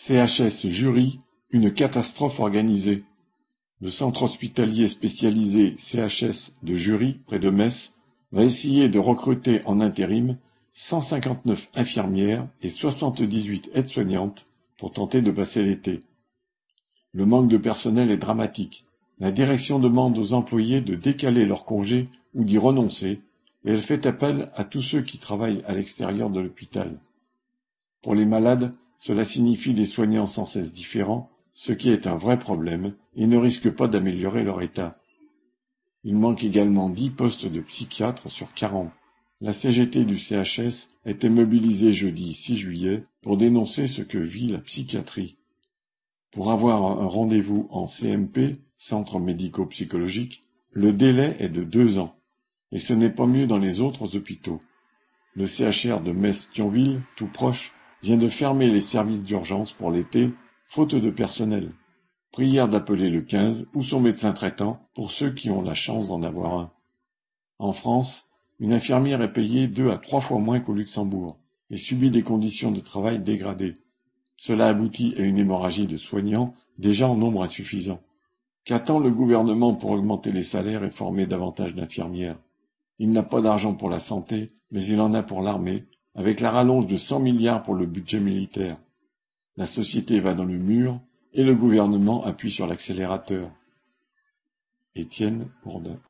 CHS Jury, une catastrophe organisée. Le centre hospitalier spécialisé CHS de Jury, près de Metz, va essayer de recruter en intérim 159 infirmières et 78 aides-soignantes pour tenter de passer l'été. Le manque de personnel est dramatique. La direction demande aux employés de décaler leurs congés ou d'y renoncer, et elle fait appel à tous ceux qui travaillent à l'extérieur de l'hôpital. Pour les malades, cela signifie des soignants sans cesse différents, ce qui est un vrai problème et ne risque pas d'améliorer leur état. Il manque également dix postes de psychiatres sur quarante. La CGT du CHS été mobilisée jeudi 6 juillet pour dénoncer ce que vit la psychiatrie. Pour avoir un rendez-vous en CMP, centre médico-psychologique, le délai est de deux ans. Et ce n'est pas mieux dans les autres hôpitaux. Le CHR de Metz-Thionville, tout proche, vient de fermer les services d'urgence pour l'été, faute de personnel. Prière d'appeler le 15 ou son médecin traitant pour ceux qui ont la chance d'en avoir un. En France, une infirmière est payée deux à trois fois moins qu'au Luxembourg et subit des conditions de travail dégradées. Cela aboutit à une hémorragie de soignants déjà en nombre insuffisant. Qu'attend le gouvernement pour augmenter les salaires et former davantage d'infirmières? Il n'a pas d'argent pour la santé, mais il en a pour l'armée, avec la rallonge de cent milliards pour le budget militaire. La société va dans le mur et le gouvernement appuie sur l'accélérateur. Étienne Bourdin